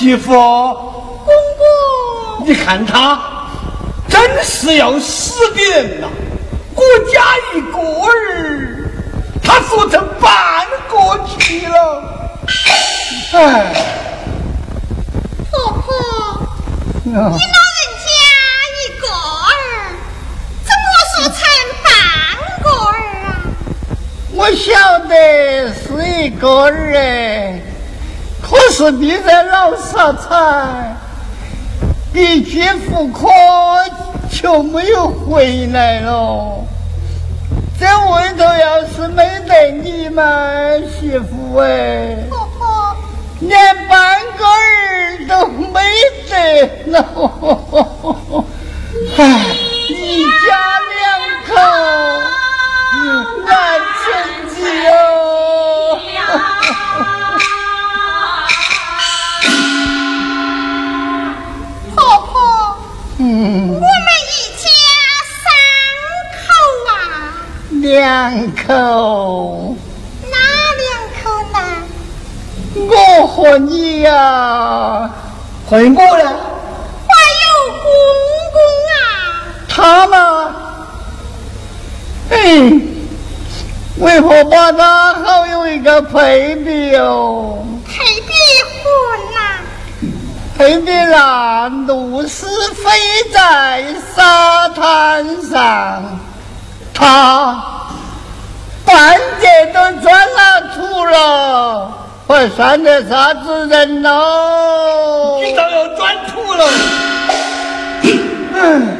媳妇，公公，你看他真是要死的人呐！我家一个儿，他说成半个去了。哎，婆婆，你老人家一个儿，怎么说成半个儿啊？我晓得是一个儿哎，可是你这老傻彩，一去不可就没有回来了。这外头要是没得你们媳妇哎，婆婆，连半个儿都没得了。哎，一家两口难成绩哦。我，们一家三口啊，两口，哪两口呢？我和你呀、回我呢？还有公公啊，他嘛，哎，为何把他好有一个配比哦？配比婚呐、配比那露丝飞在沙滩上，他半截都钻了土了，还算得啥子人喽？你倒要钻土了。嗯，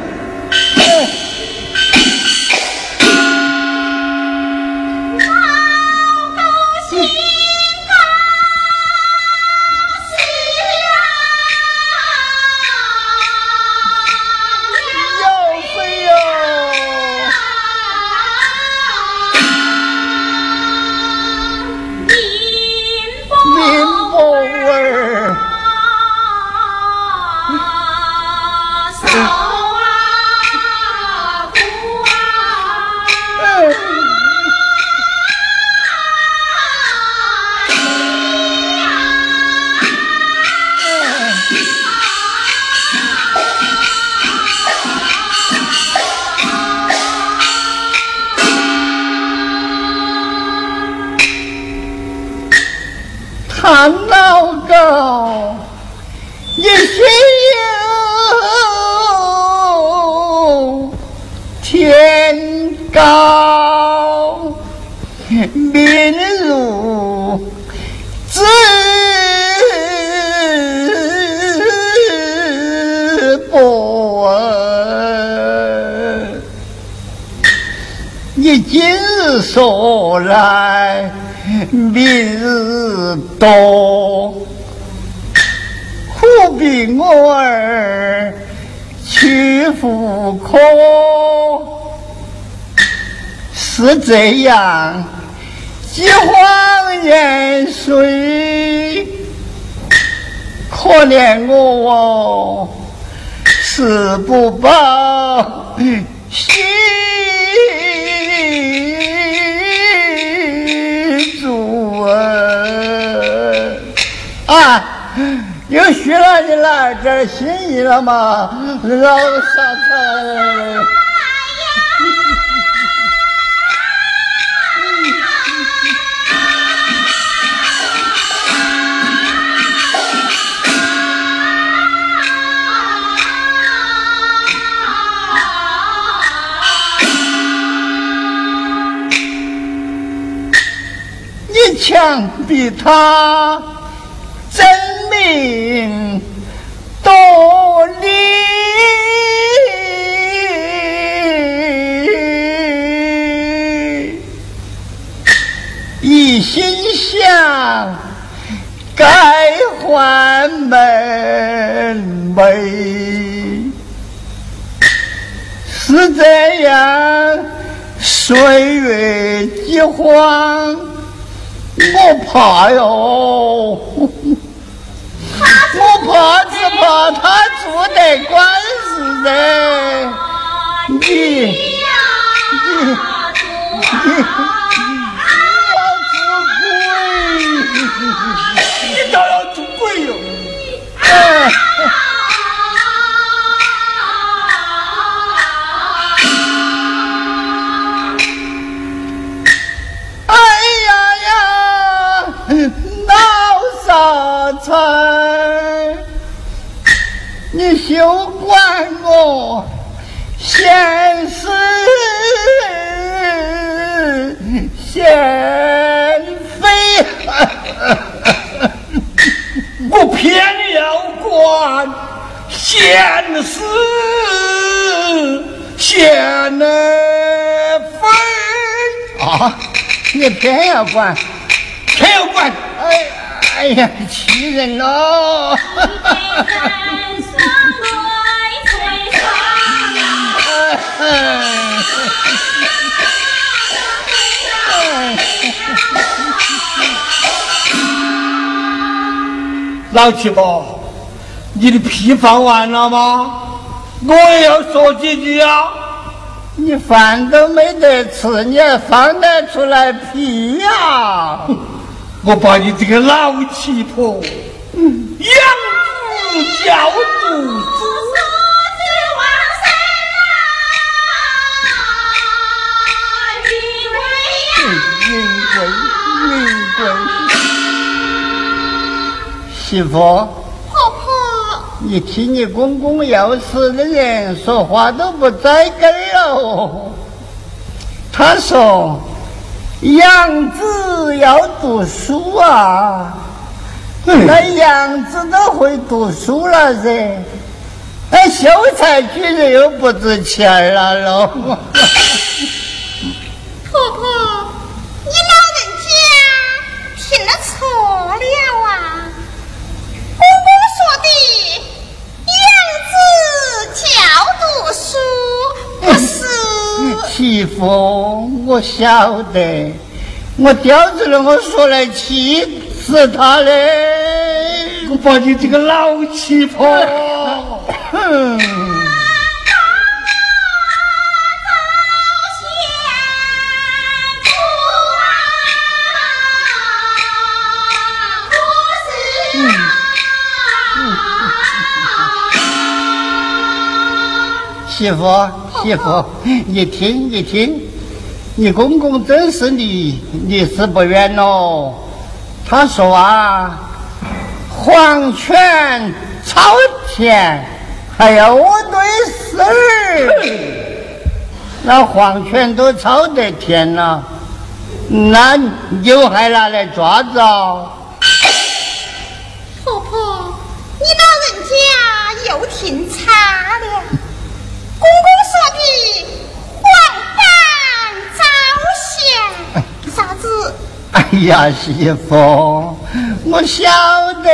多，何必我儿去赴科？是这样，饥荒年岁，可怜我死不报心。啊！又许了你来点心意了吗，老傻子？你强逼他。真名多礼，一心想改换门楣，是这样岁月饥荒，我怕哟。我怕只怕他做得官司噻，你你你你要做鬼，你倒要做鬼哟！哎呀呀！大财，你休管我闲事闲非，我偏要管闲事闲非啊！你偏要管，偏要管，哎。哎呀，气人喽！老七宝，你的屁放完了吗？我也要说几句啊！你饭都没得吃，你还放得出来屁呀？我把你这个老七婆养子教独名贵，媳妇，婆婆，你听你公公要死的人说话都不栽根哦。他说。养子要读书啊，那养子都会读书了噻，那秀才居然又不值钱了喽。婆婆，媳妇，我晓得，我叼着了，我说来气死他嘞！我把你这个老气婆，哼！媳妇，媳妇，你听，你听，你公公真是离离死不远喽。他说啊，黄泉超甜，还要我对事儿。那黄泉都超得甜了，那牛还拿来抓着？婆婆，你老人家又听差了。公公说的黄饭早香，啥子？哎呀，媳妇，我晓得，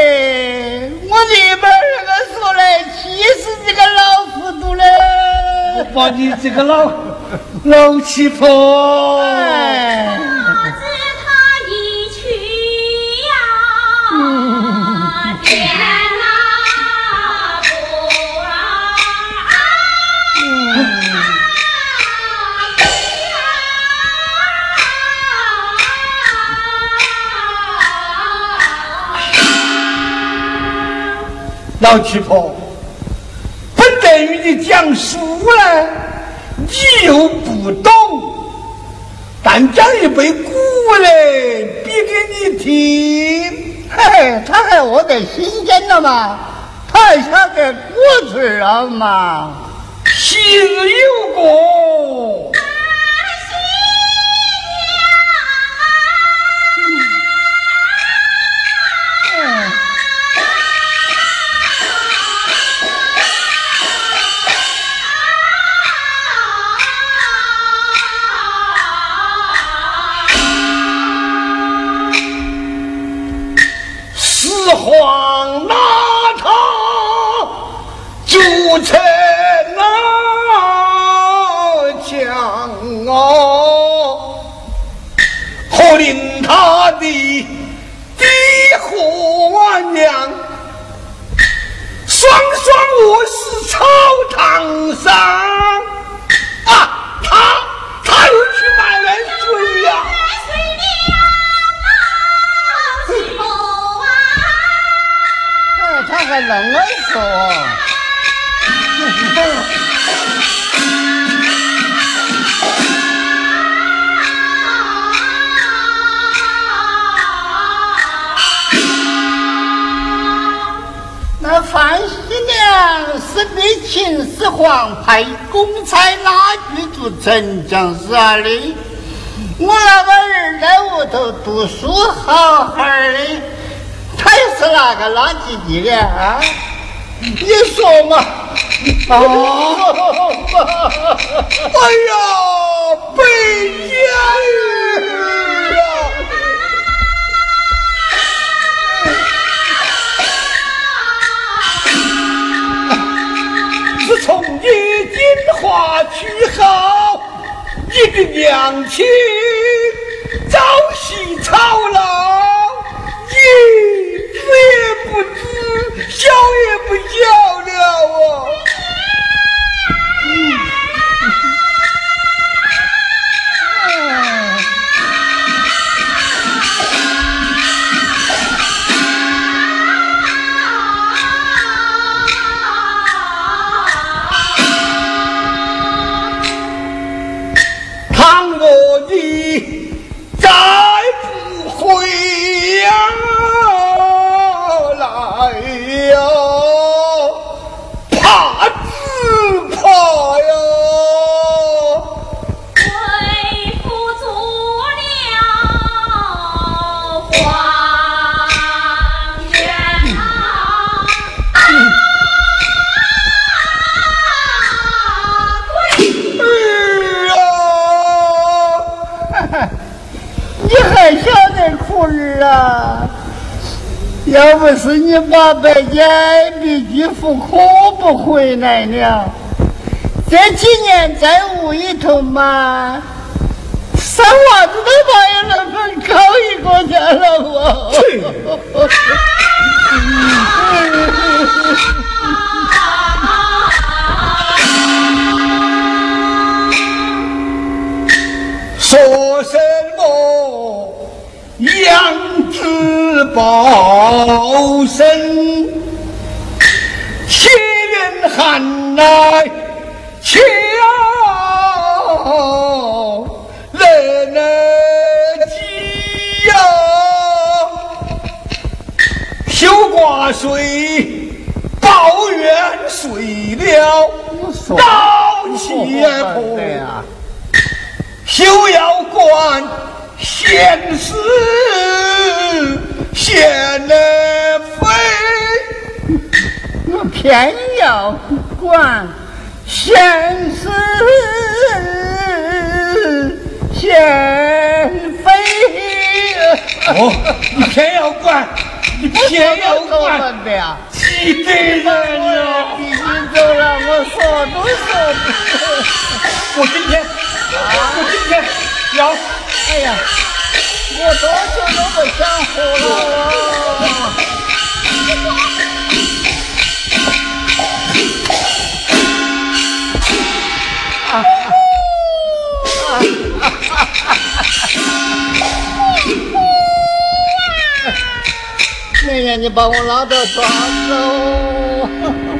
我立马那个说来气死这个老糊涂了。我把你这个老老气婆。哎 老七婆，本来与你讲书呢，你又不懂，但讲一杯古嘞比给你听，嘿嘿，他还饿得新鲜了嘛，他还晓得古字了嘛。昔日有过。始皇拿他铸成那将哦，可令他的的和去做丞相啥的，我那个儿在屋头读书好好的，他也是哪个垃圾地的啊？你说嘛？哦，哎呀，北家从你金花娶好，你的娘亲早夕操劳，你知也不知，晓也不晓了啊。你还晓得苦儿啊？要不是你把白家比居户可不回来了，这几年在屋里头嘛，生娃子都没有那么高一个家了我。什么养子报身，且人喊来且要人儿急呀！挂水，抱怨睡了，刀气破，休要管闲事闲了非，我偏要管闲事闲非。哦，你偏要管。你偏要管，急得人了！已经走了，我说都说不。我今天，我今天要，哎呀，我多久都不想活了。你把我拉到床上。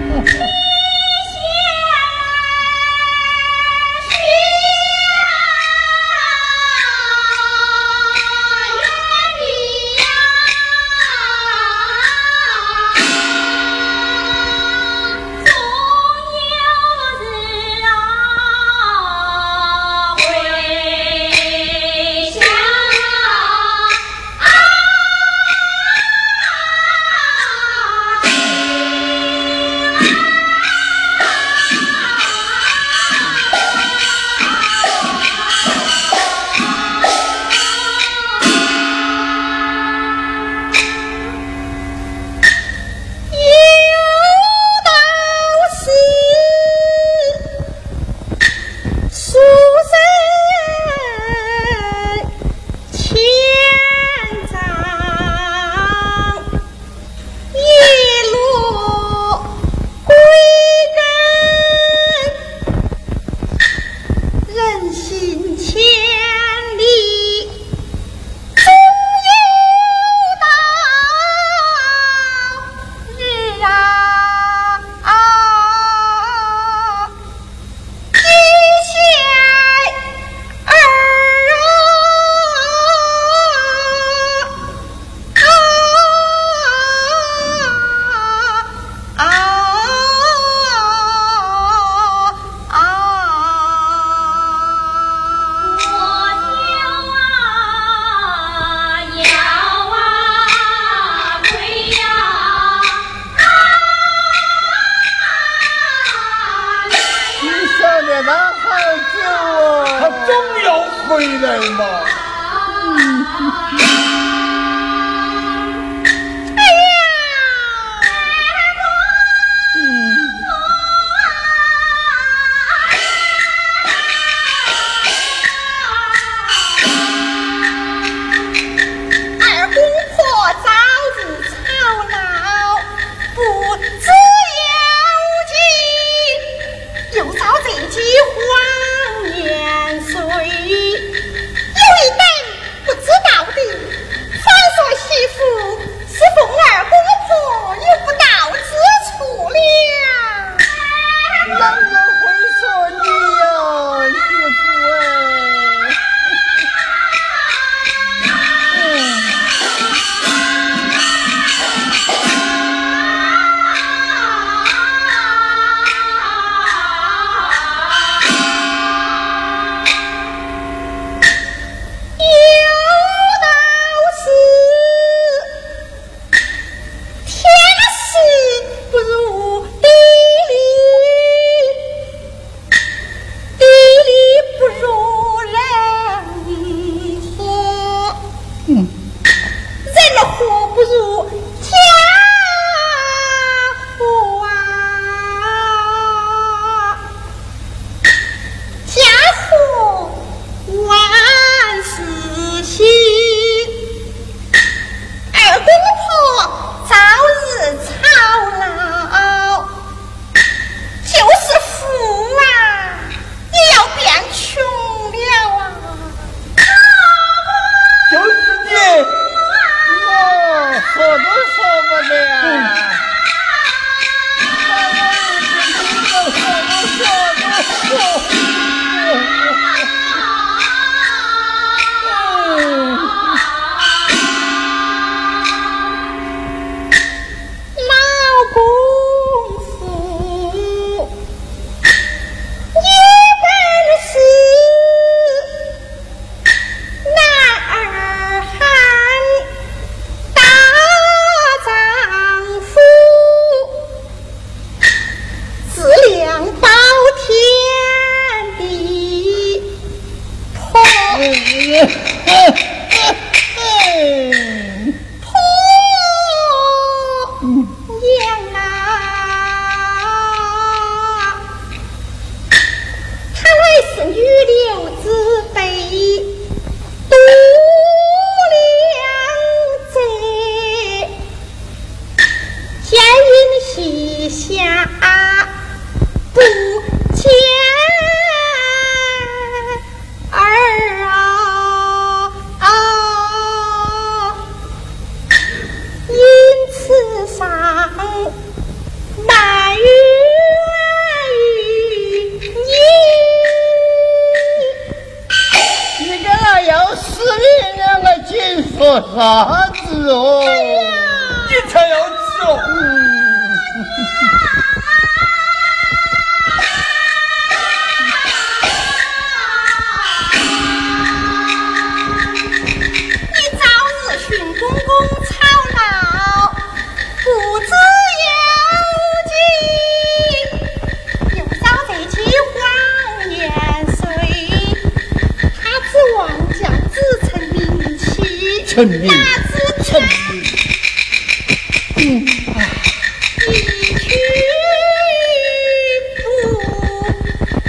一去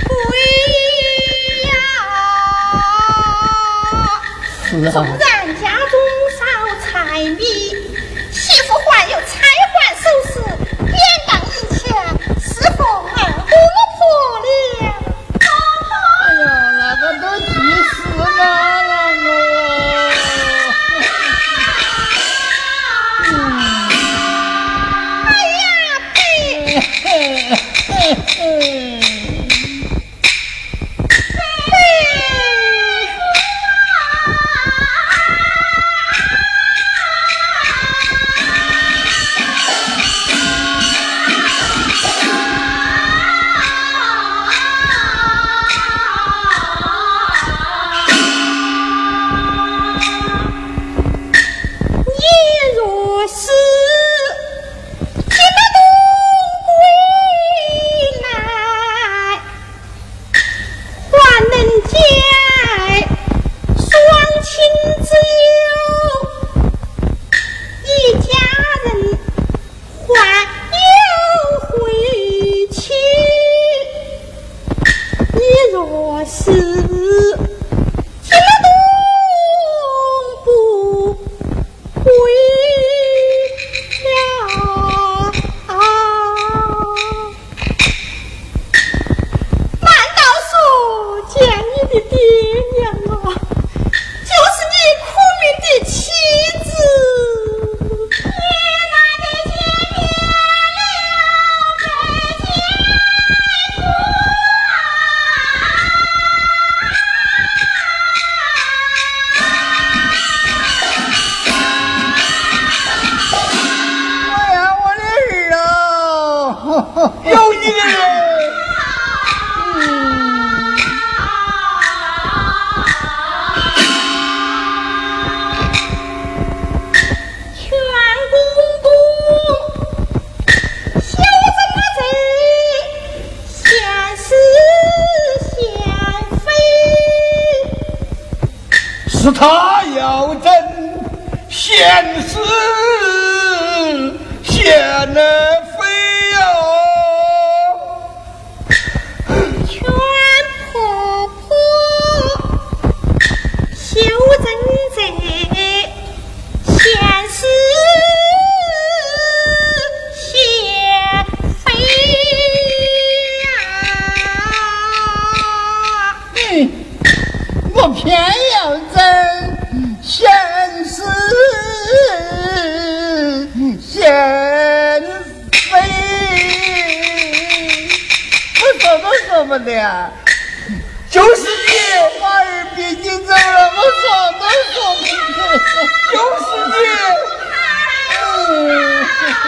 不回呀！死。他要真现实现呢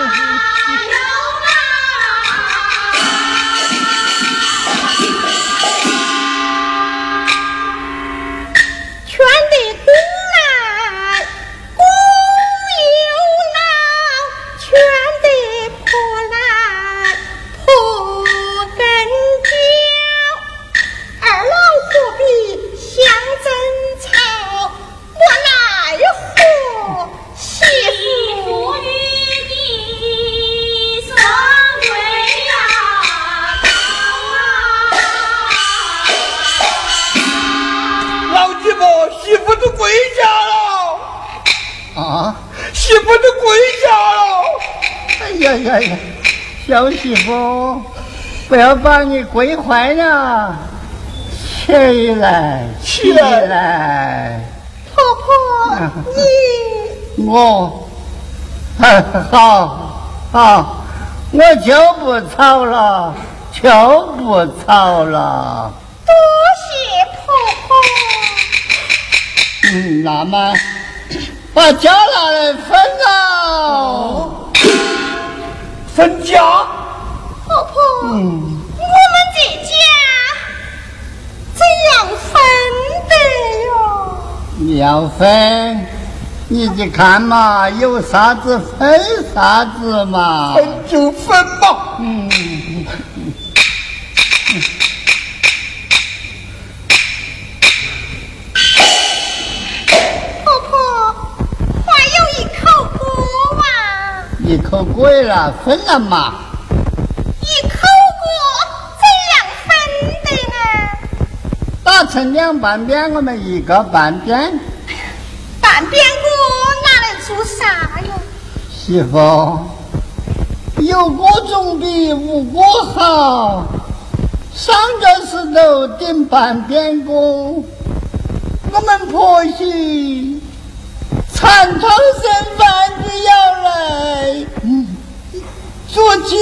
Thank you. 把你归还了？起来，起来！婆婆，你我好，好，我就不吵了，就不吵了。多谢婆婆。嗯，那么把家拿来分了，分家。婆婆。嗯。这家怎样分的哟？你要分，你去看嘛，有啥子分啥子嘛。分就分嘛。嗯，婆婆，还有一口锅啊，一口贵了，分了嘛。打成两半边，我们一个半边。半边锅拿来做啥哟？媳妇，有锅总比无锅好。上个石头顶半边锅，我们婆媳缠头剩饭子要来，嗯，做酒。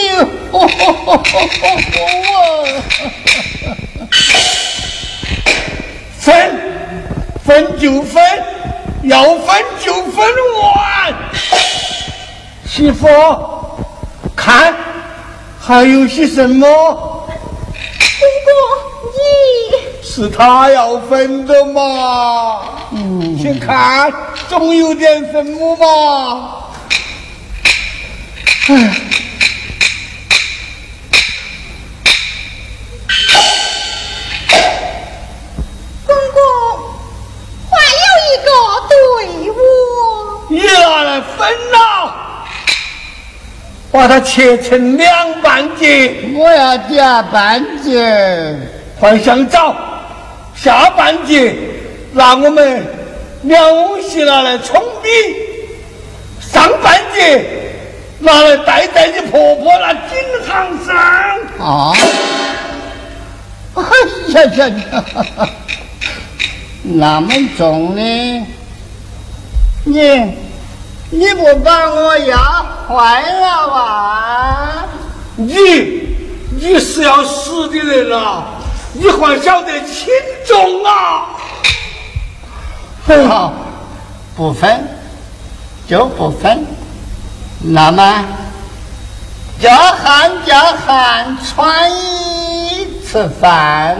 分，分就分，要分就分完。媳妇，看还有些什么公公，你是他要分的嘛？嗯，先看，总有点什么嘛。公公，还有一个队伍。也分了，把它切成两半截，我要夹半截。换香枣，下半截拿我们两席拿来冲比，上半截拿来戴在你婆婆那颈项上。啊！哎呀呀呀！那么重呢？你你不把我压坏了吧？你你是要死的人啊！你还晓得轻重啊！好，不分就不分。那么叫喊叫喊，穿衣吃饭，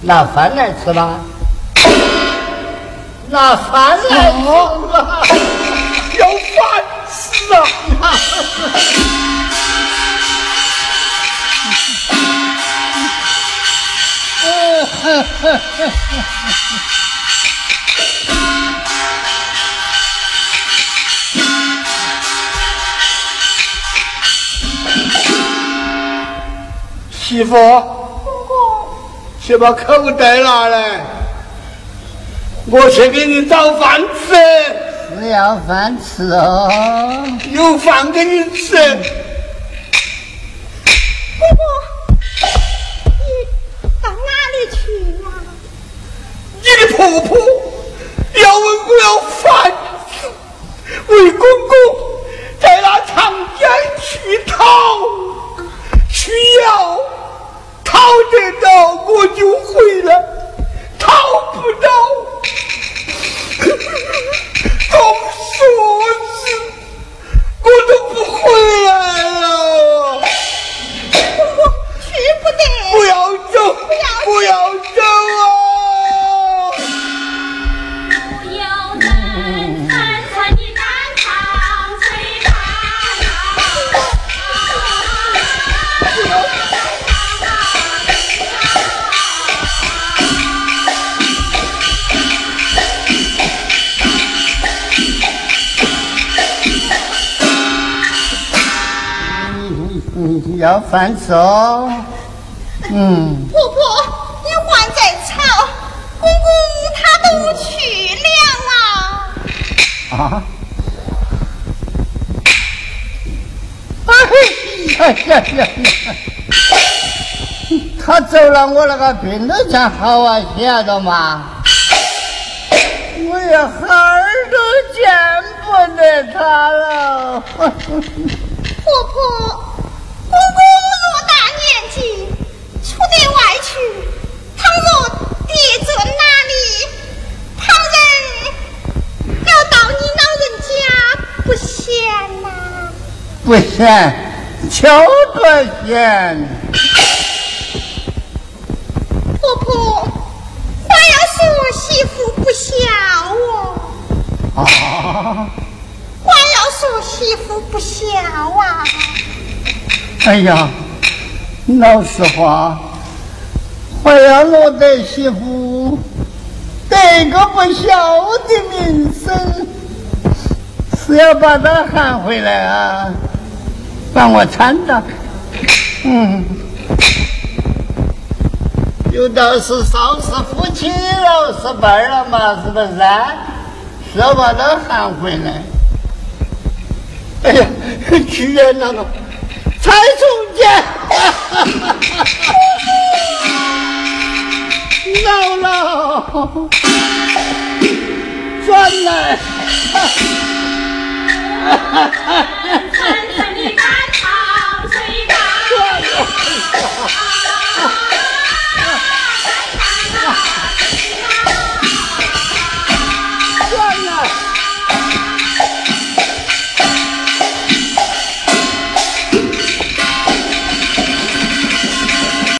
拿饭来吃吧。拿饭来吃吧。要烦死啊！媳妇，公公，去把口袋拿来，我去给你找饭吃，是要饭吃哦。有饭给你吃。公公，你到哪里去呀、你的婆婆要问我要饭吃，为公公在那长江去讨，需要讨得到我就回来，讨不到，总说是我都不回来了。公公，去不得。不要走，不要走啊！要饭吃哦。嗯，婆婆，你还在吵，公公他都去了啊！啊。哎呀呀呀呀！他走了，我那个病都才好啊，晓得吗？我也孩儿都见不得他了。婆婆，外去，倘若爹坐哪里，旁人要到你老人家不嫌呐？不嫌，就这嫌。婆婆，话要说，媳妇不孝哦。啊！话要说，媳妇不孝啊。哎呀，老实话。我要落得媳妇得个不孝的名声，是要把她喊回来啊，帮我搀着。嗯，有道是少是夫妻老是伴了嘛，是不是啊？是要把她喊回来。哎呀，去年那个。才从见，闹了，转来。啊啊啊啊啊啊啊啊啊啊啊